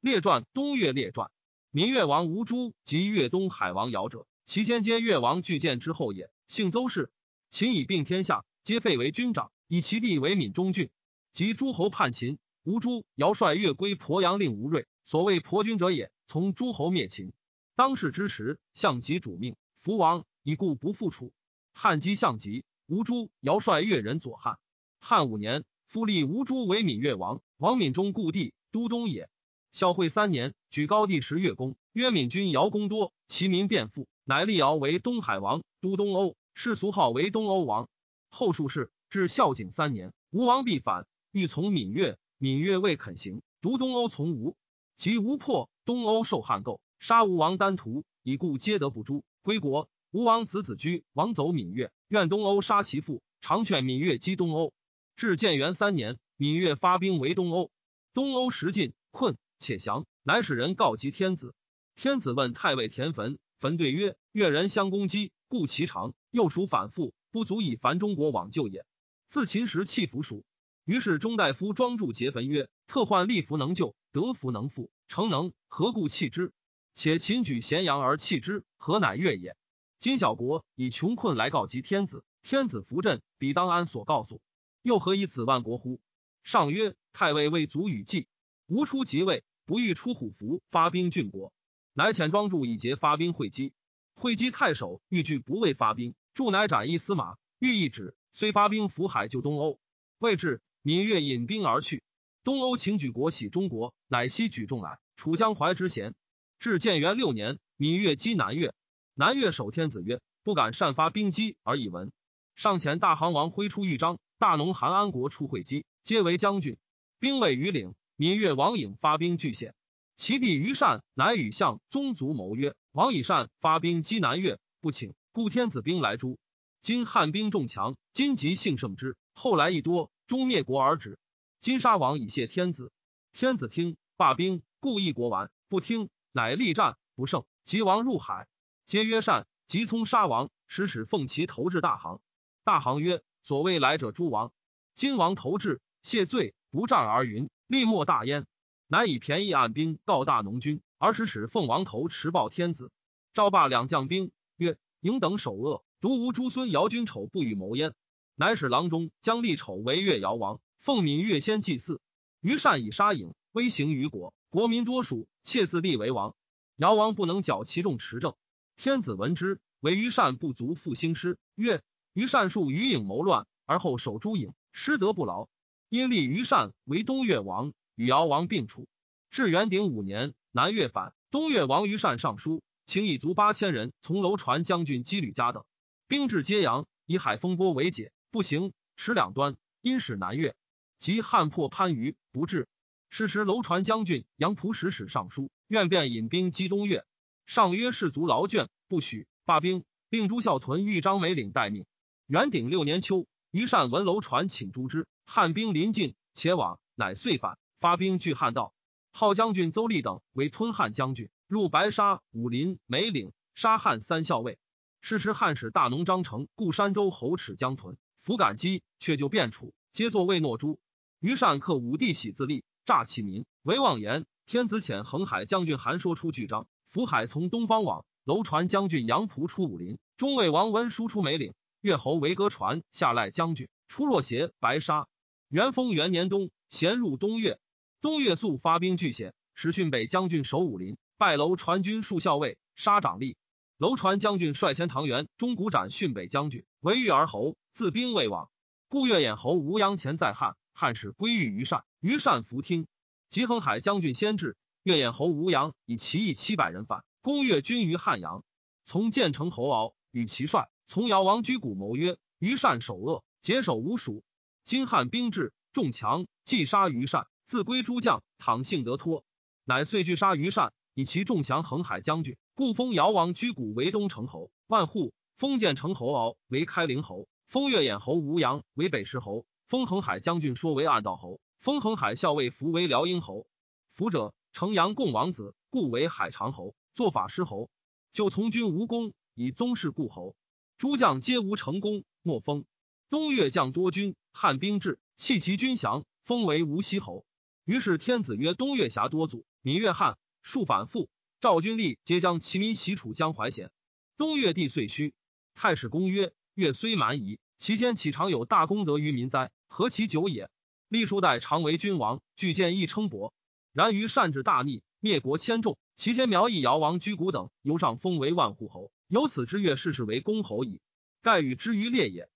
列传东越列传，闽越王吴诸及越东海王尧者，其先皆越王巨剑之后也。姓邹氏，秦以并天下，皆废为军长，以其地为闽中郡。及诸侯叛秦，吴诸尧率越归鄱阳令吴瑞，所谓鄱军者也。从诸侯灭秦，当世之时，项籍主命，福王以故不复楚。汉击项籍，吴诸尧率越人左汉。汉五年，复立吴诸为闽越王，王闽中故地，都东也。孝惠三年，举高帝时越公，曰闽君姚公多，其民变富，乃立姚为东海王，都东欧，世俗号为东欧王。后数世，至孝景三年，吴王必反，欲从闽越，闽越未肯行，独东欧从吴。及吴破，东欧受汉构，杀吴王丹徒，以故皆得不诛，归国。吴王子子居王走闽越，愿东欧杀其父，常劝闽越击东欧。至建元三年，闽越发兵围东欧，东欧时进，困。且降，乃使人告及天子。天子问太尉田汾，汾对曰：“越人相攻击，故其长，又属反复，不足以烦中国往救也。自秦时弃服属。”于是中大夫庄助结汾曰：“特患利福能救，得福能复，诚能何故弃之？且秦举咸阳而弃之，何乃越也？今小国以穷困来告及天子，天子扶朕，彼当安所告诉？又何以子万国乎？”上曰：“太尉未足与计，吾出即位。”不欲出虎符，发兵郡国，乃遣庄助以节发兵会稽。会稽太守欲拒不为发兵，助乃斩一司马，欲一旨，虽发兵福海救东欧。未至，闽越引兵而去。东欧请举国喜中国，乃西举众来，楚江淮之贤。至建元六年，闽越击南越，南越守天子曰：“不敢擅发兵机而已闻。”上前大行王挥出豫章，大农韩安国出会稽，皆为将军，兵位于岭。闽越王颖发兵拒险，其弟于善乃与相宗族谋曰：“王以善发兵击南越，不请，故天子兵来诛。今汉兵众强，今即幸胜之，后来亦多，终灭国而止。今杀王以谢天子，天子听罢兵，故一国完。不听，乃力战不胜，即王入海。皆曰善，即从杀王，使使奉其投至大行。大行曰：所谓来者诸王，今王投至，谢罪，不战而云。”立莫大焉，乃以便宜按兵告大农军，而使使奉王头持报天子。赵霸两将兵曰：“营等首恶，独无诸孙姚君丑不与谋焉。”乃使郎中将立丑为越姚王，奉闽越先祭祀。于善以杀颖，威行于国，国民多属，窃自立为王。姚王不能剿其众持政，天子闻之，为于善不足复兴师，曰：“于善数于颖谋乱，而后守诸颖，失德不劳。”因立于善为东越王，与姚王并处。至元鼎五年，南越反，东越王于善上书，请以卒八千人从楼船将军姬吕家等，兵至揭阳，以海风波为解，不行，持两端，因使南越。及汉破番禺，不至。是时楼船将军杨仆使使上书，愿便引兵击东越。上曰士卒劳倦，不许罢兵，令朱孝屯豫章美领待命。元鼎六年秋，于善闻楼船请诛之。汉兵临近，且往，乃遂反，发兵拒汉道。号将军邹立等为吞汉将军，入白沙、武林、梅岭，杀汉三校尉。是时汉使大农张成故山州侯齿江屯，弗感激，却就变楚，皆作魏诺诸。于善克武帝喜自立，诈其民，为妄言。天子遣横海将军韩说出巨章，福海从东方往，楼船将军杨仆出武林，中尉王温输出梅岭，越侯为歌船下赖将军出若邪、白沙。元丰元年冬，咸入东越。东越素发兵拒险，使训北将军守武林，拜楼传军数校尉，杀长吏。楼传将军率前唐元钟鼓斩训北将军，为豫而侯，自兵未往。故越眼侯吴阳前在汉，汉使归于于善，于善弗听。及恒海将军先至，越眼侯吴阳以其义七百人反，攻越军于汉阳。从建成侯敖与其帅，从尧王居谷谋曰：于善守恶，结守吴蜀。今汉兵至，众强，既杀于善，自归诸将。倘幸得脱，乃遂拒杀于善，以其众降横海将军。故封尧王居谷为东城侯，万户封建成侯敖为开陵侯，封越眼侯吴阳为北石侯，封横海将军说为暗道侯，封横海校尉服为辽阴侯。服者，城阳共王子，故为海长侯，做法师侯。就从军无功，以宗室故侯。诸将皆无成功，莫封。东越将多军。汉兵至，弃其军降，封为无锡侯。于是天子曰：“东越侠多祖，闽越汉，数反复。赵军力皆将其民袭楚江淮险。东越地遂虚。太史公曰：越虽蛮夷，其间岂常有大功德于民哉？何其久也！历数代常为君王，具见义称伯。然于善治大逆，灭国千众，其先苗裔尧王居谷等，由上封为万户侯。由此之月世世为公侯矣。盖与之于列也。